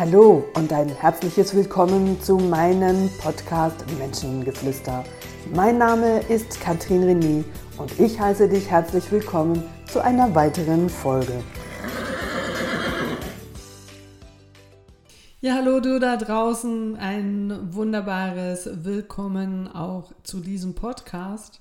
Hallo und ein herzliches Willkommen zu meinem Podcast Menschengeflüster. Mein Name ist Katrin René und ich heiße dich herzlich willkommen zu einer weiteren Folge. Ja, hallo du da draußen, ein wunderbares Willkommen auch zu diesem Podcast.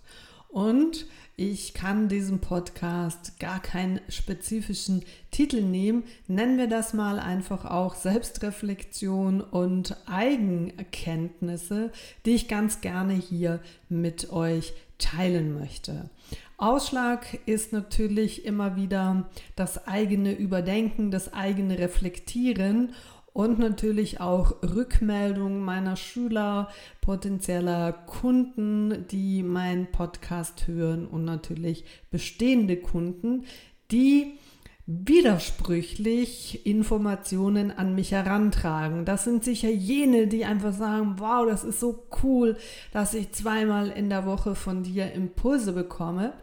Und ich kann diesem Podcast gar keinen spezifischen Titel nehmen. Nennen wir das mal einfach auch Selbstreflexion und Eigenerkenntnisse, die ich ganz gerne hier mit euch teilen möchte. Ausschlag ist natürlich immer wieder das eigene Überdenken, das eigene Reflektieren und natürlich auch Rückmeldungen meiner Schüler, potenzieller Kunden, die meinen Podcast hören und natürlich bestehende Kunden, die widersprüchlich Informationen an mich herantragen. Das sind sicher jene, die einfach sagen, wow, das ist so cool, dass ich zweimal in der Woche von dir Impulse bekomme.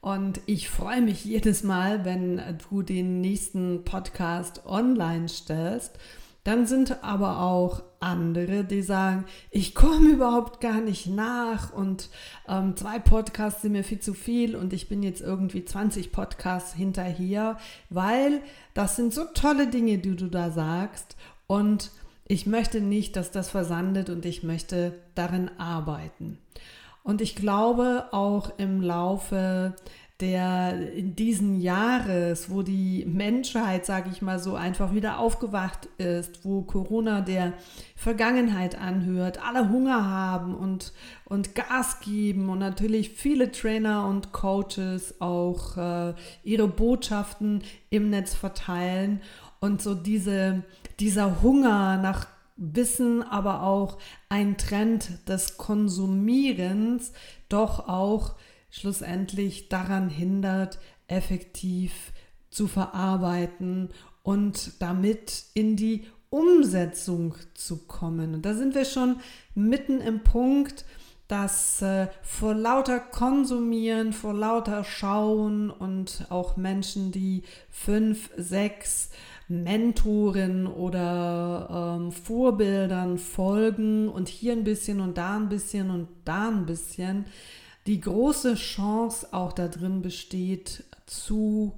Und ich freue mich jedes Mal, wenn du den nächsten Podcast online stellst. Dann sind aber auch andere, die sagen, ich komme überhaupt gar nicht nach und ähm, zwei Podcasts sind mir viel zu viel und ich bin jetzt irgendwie 20 Podcasts hinterher, weil das sind so tolle Dinge, die du da sagst und ich möchte nicht, dass das versandet und ich möchte darin arbeiten. Und ich glaube auch im Laufe der in diesen Jahres, wo die Menschheit, sage ich mal so, einfach wieder aufgewacht ist, wo Corona der Vergangenheit anhört, alle Hunger haben und, und Gas geben und natürlich viele Trainer und Coaches auch äh, ihre Botschaften im Netz verteilen. Und so diese, dieser Hunger nach Wissen, aber auch ein Trend des Konsumierens doch auch schlussendlich daran hindert, effektiv zu verarbeiten und damit in die Umsetzung zu kommen. Und da sind wir schon mitten im Punkt, dass äh, vor lauter Konsumieren, vor lauter Schauen und auch Menschen, die fünf, sechs Mentoren oder ähm, Vorbildern folgen und hier ein bisschen und da ein bisschen und da ein bisschen, die große Chance auch darin besteht, zu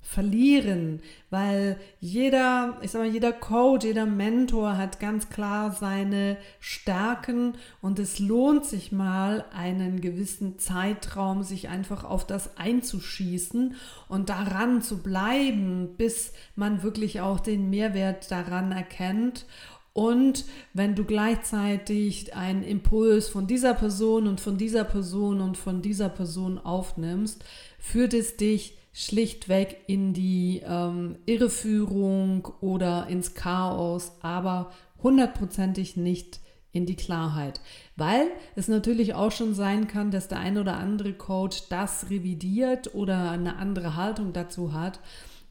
verlieren, weil jeder, ich sag mal, jeder Coach, jeder Mentor hat ganz klar seine Stärken und es lohnt sich mal einen gewissen Zeitraum, sich einfach auf das einzuschießen und daran zu bleiben, bis man wirklich auch den Mehrwert daran erkennt und wenn du gleichzeitig einen Impuls von dieser Person und von dieser Person und von dieser Person aufnimmst, führt es dich schlichtweg in die ähm, Irreführung oder ins Chaos, aber hundertprozentig nicht in die Klarheit. Weil es natürlich auch schon sein kann, dass der ein oder andere Coach das revidiert oder eine andere Haltung dazu hat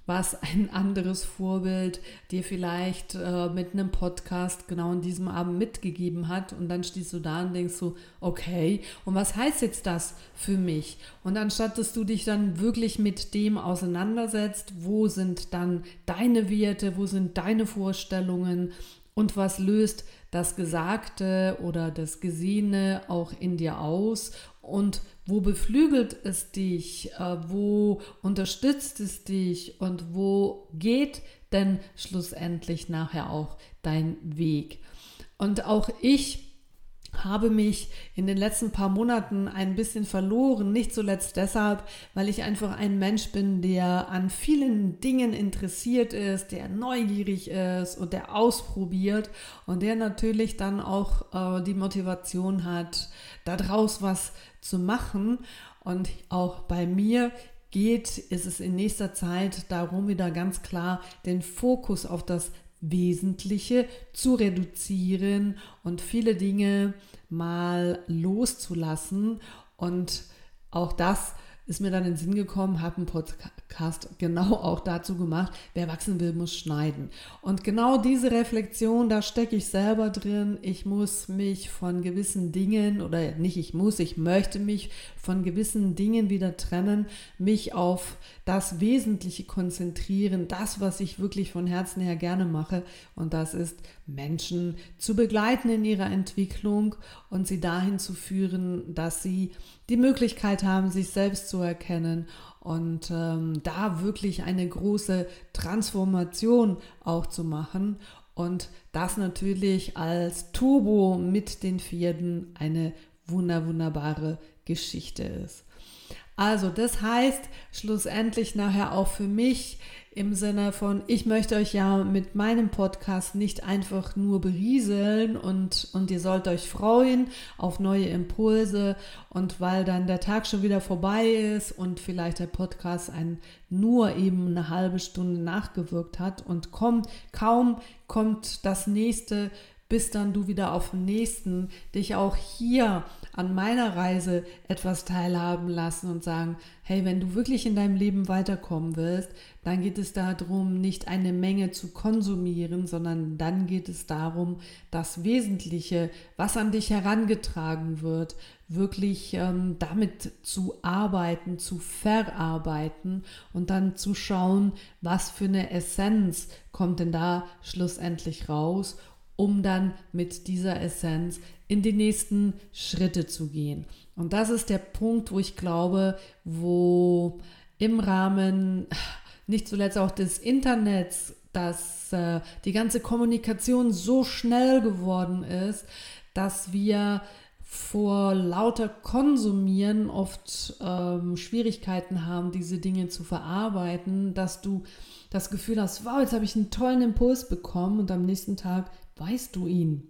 was ein anderes Vorbild dir vielleicht äh, mit einem Podcast genau in diesem Abend mitgegeben hat. Und dann stehst du da und denkst so, okay, und was heißt jetzt das für mich? Und anstatt dass du dich dann wirklich mit dem auseinandersetzt, wo sind dann deine Werte, wo sind deine Vorstellungen und was löst das Gesagte oder das Gesehene auch in dir aus und wo beflügelt es dich, äh, wo unterstützt es dich und wo geht denn schlussendlich nachher auch dein Weg. Und auch ich habe mich in den letzten paar Monaten ein bisschen verloren, nicht zuletzt deshalb, weil ich einfach ein Mensch bin, der an vielen Dingen interessiert ist, der neugierig ist und der ausprobiert und der natürlich dann auch äh, die Motivation hat, daraus was zu machen. Und auch bei mir geht, ist es in nächster Zeit darum, wieder ganz klar den Fokus auf das Wesentliche zu reduzieren und viele Dinge mal loszulassen. Und auch das ist mir dann in den Sinn gekommen, habe einen Podcast genau auch dazu gemacht, wer wachsen will, muss schneiden. Und genau diese Reflexion, da stecke ich selber drin. Ich muss mich von gewissen Dingen oder nicht ich muss, ich möchte mich von gewissen Dingen wieder trennen, mich auf das Wesentliche konzentrieren, das, was ich wirklich von Herzen her gerne mache. Und das ist Menschen zu begleiten in ihrer Entwicklung und sie dahin zu führen, dass sie die Möglichkeit haben, sich selbst zu erkennen und ähm, da wirklich eine große Transformation auch zu machen. Und das natürlich als Turbo mit den Pferden eine wunder, wunderbare Geschichte ist. Also das heißt schlussendlich nachher auch für mich, im Sinne von, ich möchte euch ja mit meinem Podcast nicht einfach nur berieseln und, und ihr sollt euch freuen auf neue Impulse. Und weil dann der Tag schon wieder vorbei ist und vielleicht der Podcast ein nur eben eine halbe Stunde nachgewirkt hat und kommt, kaum kommt das nächste bis dann du wieder auf den nächsten dich auch hier an meiner Reise etwas teilhaben lassen und sagen, hey, wenn du wirklich in deinem Leben weiterkommen willst, dann geht es darum, nicht eine Menge zu konsumieren, sondern dann geht es darum, das Wesentliche, was an dich herangetragen wird, wirklich ähm, damit zu arbeiten, zu verarbeiten und dann zu schauen, was für eine Essenz kommt denn da schlussendlich raus um dann mit dieser Essenz in die nächsten Schritte zu gehen. Und das ist der Punkt, wo ich glaube, wo im Rahmen nicht zuletzt auch des Internets, dass äh, die ganze Kommunikation so schnell geworden ist, dass wir vor lauter Konsumieren oft ähm, Schwierigkeiten haben, diese Dinge zu verarbeiten, dass du das Gefühl hast, wow, jetzt habe ich einen tollen Impuls bekommen und am nächsten Tag weißt du ihn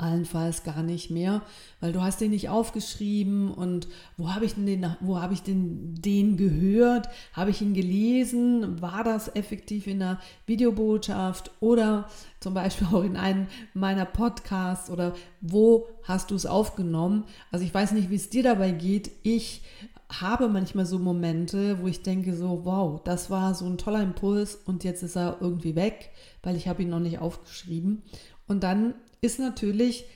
allenfalls gar nicht mehr, weil du hast den nicht aufgeschrieben und wo habe ich den, wo habe ich denn den gehört? Habe ich ihn gelesen? War das effektiv in einer Videobotschaft oder zum Beispiel auch in einem meiner Podcasts oder wo hast du es aufgenommen? Also ich weiß nicht, wie es dir dabei geht. Ich habe manchmal so Momente, wo ich denke so, wow, das war so ein toller Impuls und jetzt ist er irgendwie weg, weil ich habe ihn noch nicht aufgeschrieben. Und dann ist natürlich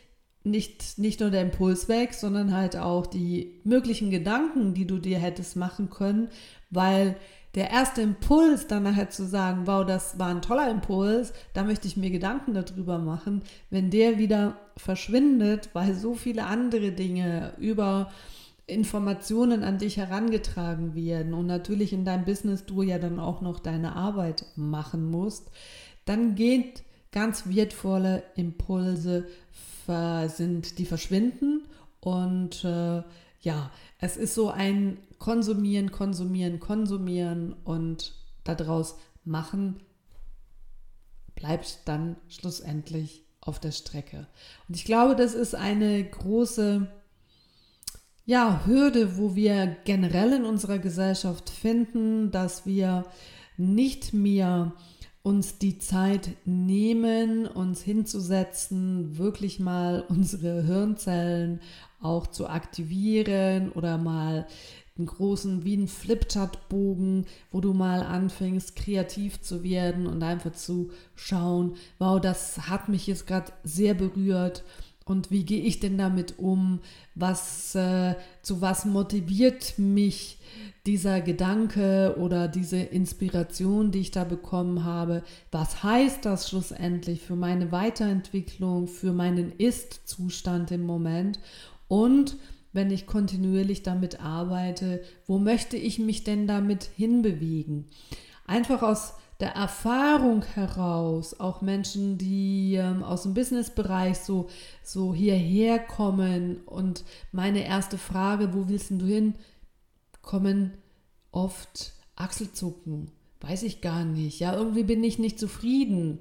nicht, nicht nur der Impuls weg, sondern halt auch die möglichen Gedanken, die du dir hättest machen können, weil der erste Impuls dann nachher zu sagen, wow, das war ein toller Impuls, da möchte ich mir Gedanken darüber machen, wenn der wieder verschwindet, weil so viele andere Dinge über Informationen an dich herangetragen werden und natürlich in deinem Business du ja dann auch noch deine Arbeit machen musst, dann geht ganz wertvolle Impulse sind, die verschwinden und äh, ja, es ist so ein Konsumieren, Konsumieren, Konsumieren und daraus machen bleibt dann schlussendlich auf der Strecke. Und ich glaube, das ist eine große ja, Hürde, wo wir generell in unserer Gesellschaft finden, dass wir nicht mehr uns die Zeit nehmen, uns hinzusetzen, wirklich mal unsere Hirnzellen auch zu aktivieren oder mal einen großen wie ein Flipchart-Bogen, wo du mal anfängst, kreativ zu werden und einfach zu schauen, wow, das hat mich jetzt gerade sehr berührt und wie gehe ich denn damit um? Was, äh, zu was motiviert mich dieser Gedanke oder diese Inspiration, die ich da bekommen habe? Was heißt das schlussendlich für meine Weiterentwicklung, für meinen Ist-Zustand im Moment? Und wenn ich kontinuierlich damit arbeite, wo möchte ich mich denn damit hinbewegen? Einfach aus der Erfahrung heraus, auch Menschen, die ähm, aus dem Businessbereich so, so hierher kommen und meine erste Frage, wo willst du hin, kommen oft Achselzucken. Weiß ich gar nicht. Ja, irgendwie bin ich nicht zufrieden.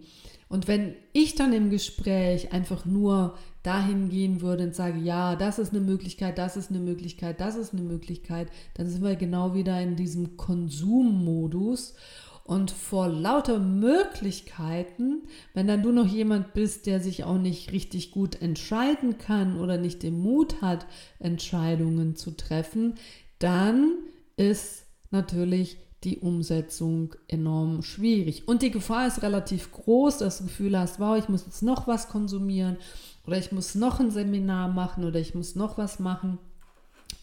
Und wenn ich dann im Gespräch einfach nur dahin gehen würde und sage, ja, das ist eine Möglichkeit, das ist eine Möglichkeit, das ist eine Möglichkeit, dann sind wir genau wieder in diesem Konsummodus. Und vor lauter Möglichkeiten, wenn dann du noch jemand bist, der sich auch nicht richtig gut entscheiden kann oder nicht den Mut hat, Entscheidungen zu treffen, dann ist natürlich die Umsetzung enorm schwierig. Und die Gefahr ist relativ groß, dass du das Gefühl hast, wow, ich muss jetzt noch was konsumieren oder ich muss noch ein Seminar machen oder ich muss noch was machen.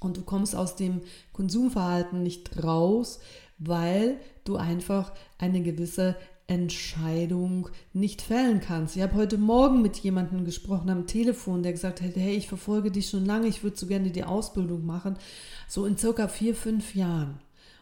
Und du kommst aus dem Konsumverhalten nicht raus, weil du einfach eine gewisse Entscheidung nicht fällen kannst. Ich habe heute Morgen mit jemandem gesprochen am Telefon, der gesagt hat, hey, ich verfolge dich schon lange, ich würde so gerne die Ausbildung machen, so in circa vier, fünf Jahren.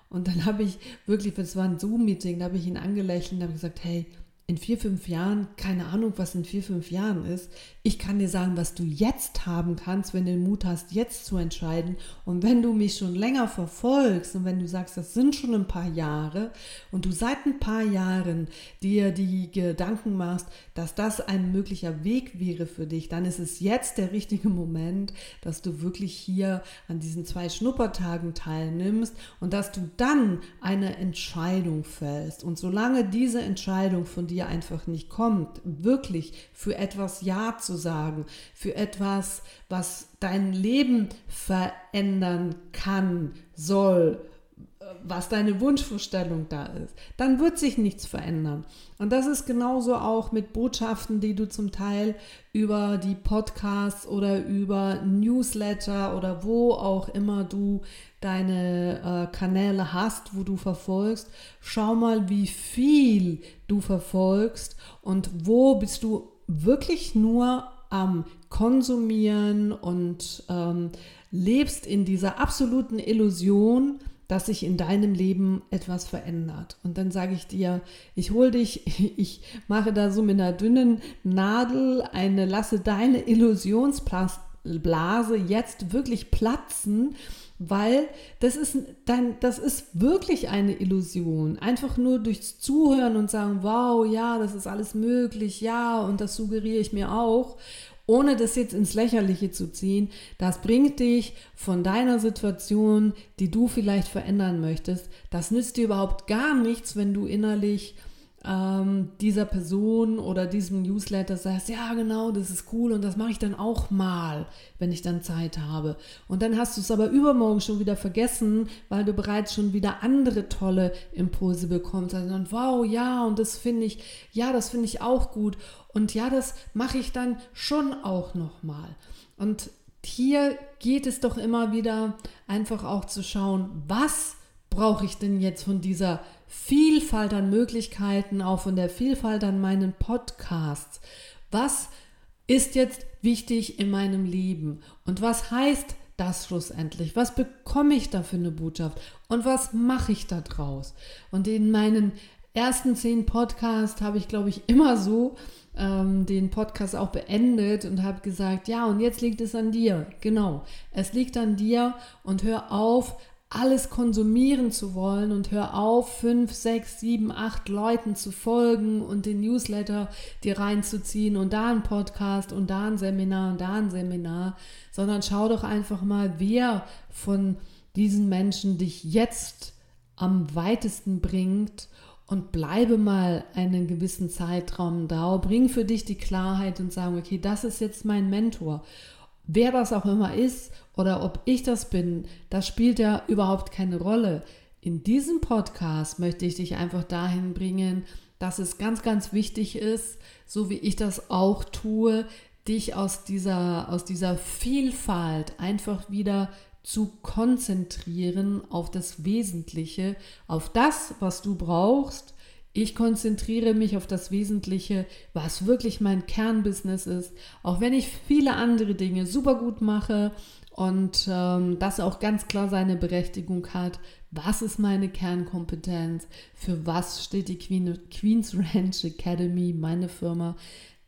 Und dann habe ich wirklich, das war ein Zoom-Meeting, da habe ich ihn angelächelt und habe gesagt, hey, in vier, fünf Jahren, keine Ahnung, was in vier, fünf Jahren ist. Ich kann dir sagen, was du jetzt haben kannst, wenn du den Mut hast, jetzt zu entscheiden. Und wenn du mich schon länger verfolgst und wenn du sagst, das sind schon ein paar Jahre und du seit ein paar Jahren dir die Gedanken machst, dass das ein möglicher Weg wäre für dich, dann ist es jetzt der richtige Moment, dass du wirklich hier an diesen zwei Schnuppertagen teilnimmst und dass du dann eine Entscheidung fällst. Und solange diese Entscheidung von dir dir einfach nicht kommt, wirklich für etwas Ja zu sagen, für etwas, was dein Leben verändern kann, soll, was deine Wunschvorstellung da ist, dann wird sich nichts verändern. Und das ist genauso auch mit Botschaften, die du zum Teil über die Podcasts oder über Newsletter oder wo auch immer du deine äh, Kanäle hast, wo du verfolgst. Schau mal, wie viel du verfolgst und wo bist du wirklich nur am Konsumieren und ähm, lebst in dieser absoluten Illusion, dass sich in deinem Leben etwas verändert. Und dann sage ich dir, ich hole dich, ich mache da so mit einer dünnen Nadel eine, lasse deine Illusionsblase jetzt wirklich platzen, weil das ist, dein, das ist wirklich eine Illusion. Einfach nur durchs Zuhören und sagen, wow, ja, das ist alles möglich, ja, und das suggeriere ich mir auch ohne das jetzt ins Lächerliche zu ziehen, das bringt dich von deiner Situation, die du vielleicht verändern möchtest, das nützt dir überhaupt gar nichts, wenn du innerlich ähm, dieser Person oder diesem Newsletter sagst, ja genau, das ist cool und das mache ich dann auch mal, wenn ich dann Zeit habe. Und dann hast du es aber übermorgen schon wieder vergessen, weil du bereits schon wieder andere tolle Impulse bekommst. Also dann, wow, ja, und das finde ich, ja, das finde ich auch gut. Und ja, das mache ich dann schon auch nochmal. Und hier geht es doch immer wieder einfach auch zu schauen, was brauche ich denn jetzt von dieser Vielfalt an Möglichkeiten, auch von der Vielfalt an meinen Podcasts. Was ist jetzt wichtig in meinem Leben? Und was heißt das schlussendlich? Was bekomme ich da für eine Botschaft? Und was mache ich da draus? Und in meinen ersten zehn Podcasts habe ich, glaube ich, immer so ähm, den Podcast auch beendet und habe gesagt, ja, und jetzt liegt es an dir. Genau, es liegt an dir und hör auf, alles konsumieren zu wollen und hör auf, fünf, sechs, sieben, acht Leuten zu folgen und den Newsletter dir reinzuziehen und da ein Podcast und da ein Seminar und da ein Seminar, sondern schau doch einfach mal, wer von diesen Menschen dich jetzt am weitesten bringt und bleibe mal einen gewissen Zeitraum da, bring für dich die Klarheit und sagen, okay, das ist jetzt mein Mentor. Wer das auch immer ist oder ob ich das bin, das spielt ja überhaupt keine Rolle. In diesem Podcast möchte ich dich einfach dahin bringen, dass es ganz, ganz wichtig ist, so wie ich das auch tue, dich aus dieser, aus dieser Vielfalt einfach wieder zu konzentrieren auf das Wesentliche, auf das, was du brauchst, ich konzentriere mich auf das Wesentliche, was wirklich mein Kernbusiness ist, auch wenn ich viele andere Dinge super gut mache und ähm, das auch ganz klar seine Berechtigung hat. Was ist meine Kernkompetenz? Für was steht die Queen, Queen's Ranch Academy, meine Firma?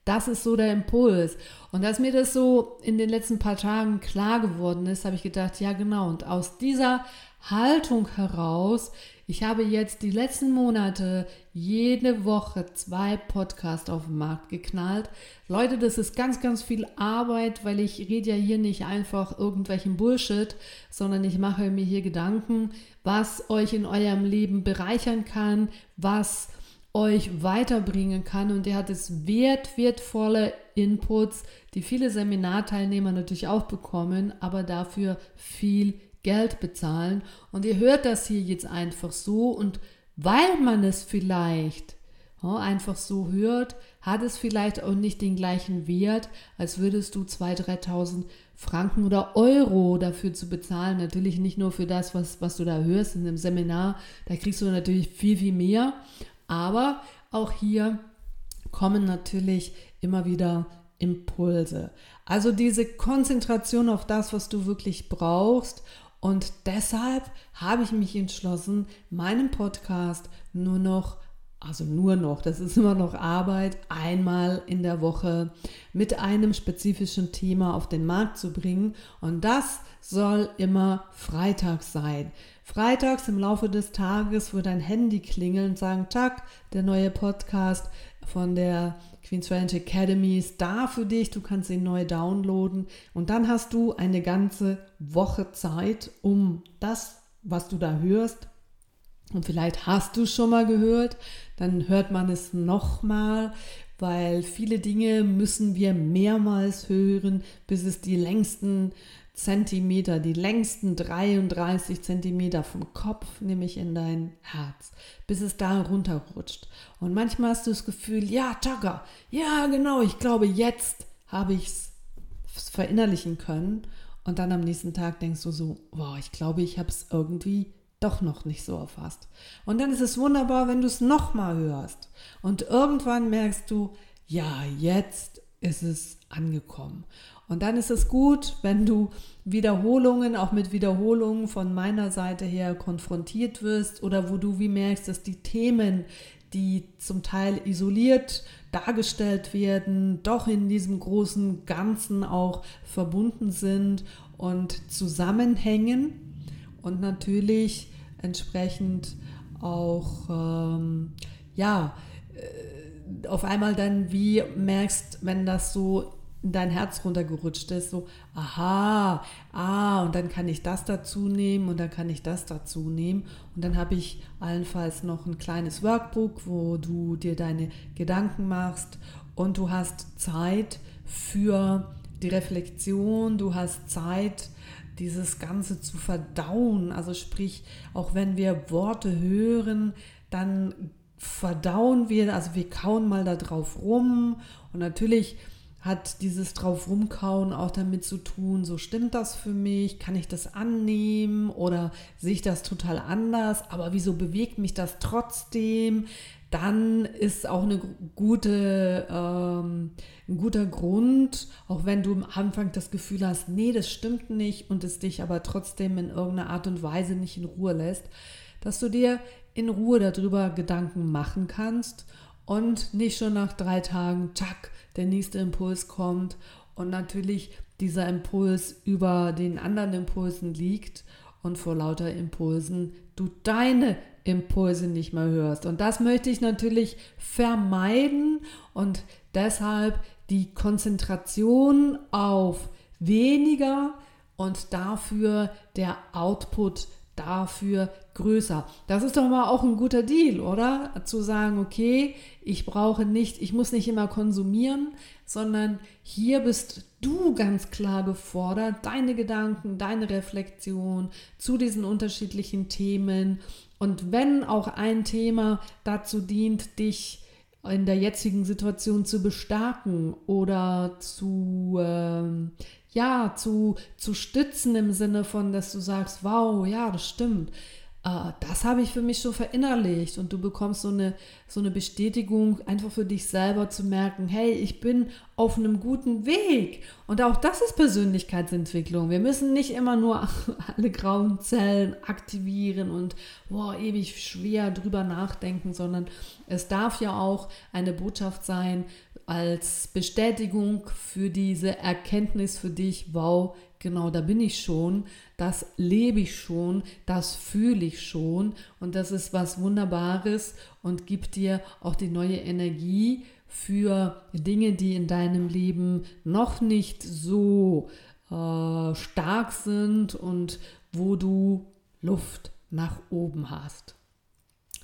Das ist so der Impuls. Und als mir das so in den letzten paar Tagen klar geworden ist, habe ich gedacht, ja genau, und aus dieser Haltung heraus ich habe jetzt die letzten Monate jede Woche zwei Podcasts auf den Markt geknallt. Leute, das ist ganz, ganz viel Arbeit, weil ich rede ja hier nicht einfach irgendwelchen Bullshit, sondern ich mache mir hier Gedanken, was euch in eurem Leben bereichern kann, was euch weiterbringen kann. Und der hat es wert, wertvolle Inputs, die viele Seminarteilnehmer natürlich auch bekommen, aber dafür viel Geld bezahlen und ihr hört das hier jetzt einfach so und weil man es vielleicht ja, einfach so hört, hat es vielleicht auch nicht den gleichen Wert, als würdest du 2.000, 3.000 Franken oder Euro dafür zu bezahlen. Natürlich nicht nur für das, was, was du da hörst in einem Seminar, da kriegst du natürlich viel, viel mehr. Aber auch hier kommen natürlich immer wieder Impulse. Also diese Konzentration auf das, was du wirklich brauchst. Und deshalb habe ich mich entschlossen, meinen Podcast nur noch also nur noch, das ist immer noch Arbeit, einmal in der Woche mit einem spezifischen Thema auf den Markt zu bringen. Und das soll immer freitags sein. Freitags im Laufe des Tages wird dein Handy klingeln und sagen, Chuck, der neue Podcast von der Queen's Ranch Academy ist da für dich. Du kannst ihn neu downloaden. Und dann hast du eine ganze Woche Zeit, um das, was du da hörst, und vielleicht hast du schon mal gehört, dann hört man es nochmal, weil viele Dinge müssen wir mehrmals hören, bis es die längsten Zentimeter, die längsten 33 Zentimeter vom Kopf, nämlich in dein Herz, bis es da runterrutscht. Und manchmal hast du das Gefühl, ja, Chaka, ja, genau, ich glaube, jetzt habe ich es verinnerlichen können. Und dann am nächsten Tag denkst du so, wow, ich glaube, ich habe es irgendwie doch noch nicht so erfasst. Und dann ist es wunderbar, wenn du es nochmal hörst. Und irgendwann merkst du, ja, jetzt ist es angekommen. Und dann ist es gut, wenn du Wiederholungen, auch mit Wiederholungen von meiner Seite her konfrontiert wirst oder wo du wie merkst, dass die Themen, die zum Teil isoliert dargestellt werden, doch in diesem großen Ganzen auch verbunden sind und zusammenhängen und natürlich entsprechend auch, ähm, ja, äh, auf einmal dann wie merkst, wenn das so dein Herz runtergerutscht ist, so, aha, ah, und dann kann ich das dazu nehmen und dann kann ich das dazu nehmen. Und dann habe ich allenfalls noch ein kleines Workbook, wo du dir deine Gedanken machst und du hast Zeit für die Reflexion, du hast Zeit dieses Ganze zu verdauen. Also sprich, auch wenn wir Worte hören, dann verdauen wir, also wir kauen mal da drauf rum. Und natürlich hat dieses drauf rumkauen auch damit zu tun, so stimmt das für mich, kann ich das annehmen oder sehe ich das total anders, aber wieso bewegt mich das trotzdem? dann ist auch eine gute, ähm, ein guter Grund, auch wenn du am Anfang das Gefühl hast, nee, das stimmt nicht und es dich aber trotzdem in irgendeiner Art und Weise nicht in Ruhe lässt, dass du dir in Ruhe darüber Gedanken machen kannst und nicht schon nach drei Tagen, zack, der nächste Impuls kommt und natürlich dieser Impuls über den anderen Impulsen liegt und vor lauter Impulsen du deine Impulse nicht mehr hörst. Und das möchte ich natürlich vermeiden und deshalb die Konzentration auf weniger und dafür der Output dafür größer. Das ist doch mal auch ein guter Deal, oder? Zu sagen, okay, ich brauche nicht, ich muss nicht immer konsumieren, sondern hier bist du ganz klar gefordert, deine Gedanken, deine Reflexion zu diesen unterschiedlichen Themen und wenn auch ein Thema dazu dient, dich in der jetzigen Situation zu bestärken oder zu, ähm, ja, zu, zu stützen im Sinne von, dass du sagst, wow, ja, das stimmt das habe ich für mich so verinnerlicht und du bekommst so eine, so eine Bestätigung, einfach für dich selber zu merken, hey, ich bin auf einem guten Weg. Und auch das ist Persönlichkeitsentwicklung. Wir müssen nicht immer nur alle grauen Zellen aktivieren und boah, ewig schwer drüber nachdenken, sondern es darf ja auch eine Botschaft sein als Bestätigung für diese Erkenntnis für dich, wow, genau, da bin ich schon, das lebe ich schon, das fühle ich schon und das ist was Wunderbares und gibt dir auch die neue Energie für Dinge, die in deinem Leben noch nicht so äh, stark sind und wo du Luft nach oben hast.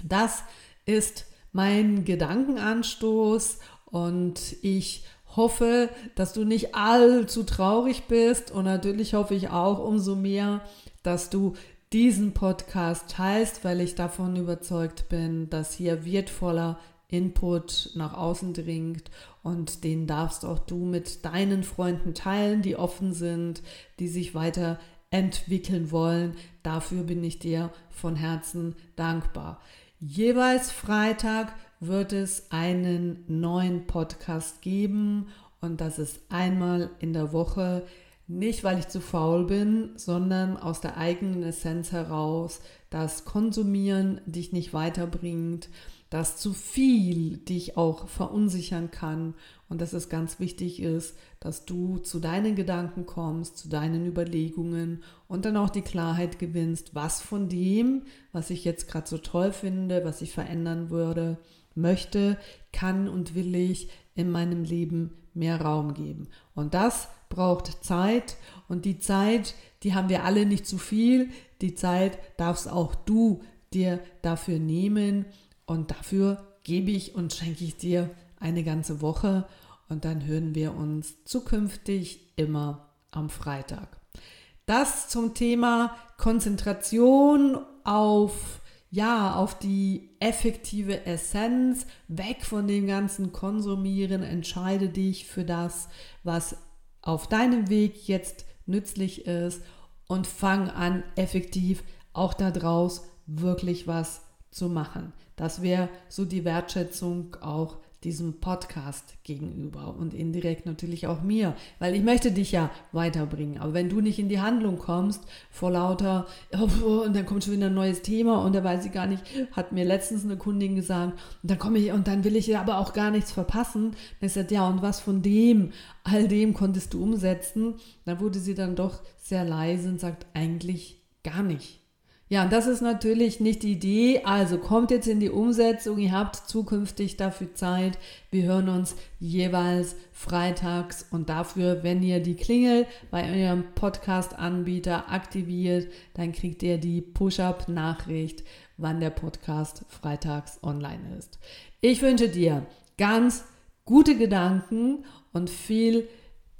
Das ist mein Gedankenanstoß und ich hoffe, dass du nicht allzu traurig bist und natürlich hoffe ich auch umso mehr, dass du diesen Podcast teilst, weil ich davon überzeugt bin, dass hier wertvoller Input nach außen dringt und den darfst auch du mit deinen Freunden teilen, die offen sind, die sich weiterentwickeln wollen. Dafür bin ich dir von Herzen dankbar. Jeweils Freitag wird es einen neuen Podcast geben und das ist einmal in der Woche. Nicht, weil ich zu faul bin, sondern aus der eigenen Essenz heraus, dass Konsumieren dich nicht weiterbringt, dass zu viel dich auch verunsichern kann und dass es ganz wichtig ist, dass du zu deinen Gedanken kommst, zu deinen Überlegungen und dann auch die Klarheit gewinnst, was von dem, was ich jetzt gerade so toll finde, was ich verändern würde, möchte, kann und will ich in meinem Leben mehr Raum geben. Und das braucht Zeit und die Zeit, die haben wir alle nicht zu viel. Die Zeit darfst auch du dir dafür nehmen und dafür gebe ich und schenke ich dir eine ganze Woche und dann hören wir uns zukünftig immer am Freitag. Das zum Thema Konzentration auf ja, auf die effektive Essenz, weg von dem ganzen Konsumieren, entscheide dich für das, was auf deinem Weg jetzt nützlich ist und fang an, effektiv auch daraus wirklich was zu machen. Das wäre so die Wertschätzung auch diesem Podcast gegenüber und indirekt natürlich auch mir, weil ich möchte dich ja weiterbringen. Aber wenn du nicht in die Handlung kommst, vor lauter, oh, und dann kommt schon wieder ein neues Thema und da weiß ich gar nicht, hat mir letztens eine Kundin gesagt, und dann komme ich und dann will ich ja aber auch gar nichts verpassen. Dann ist ja, und was von dem, all dem konntest du umsetzen? Da wurde sie dann doch sehr leise und sagt, eigentlich gar nicht. Ja, das ist natürlich nicht die Idee. Also kommt jetzt in die Umsetzung. Ihr habt zukünftig dafür Zeit. Wir hören uns jeweils freitags und dafür, wenn ihr die Klingel bei eurem Podcast-Anbieter aktiviert, dann kriegt ihr die Push-Up-Nachricht, wann der Podcast freitags online ist. Ich wünsche dir ganz gute Gedanken und viel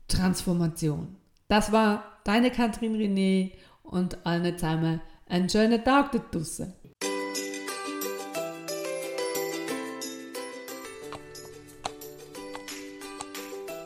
Transformation. Das war deine Katrin René und alle zusammen Enjoy'ın da aktıttılsın.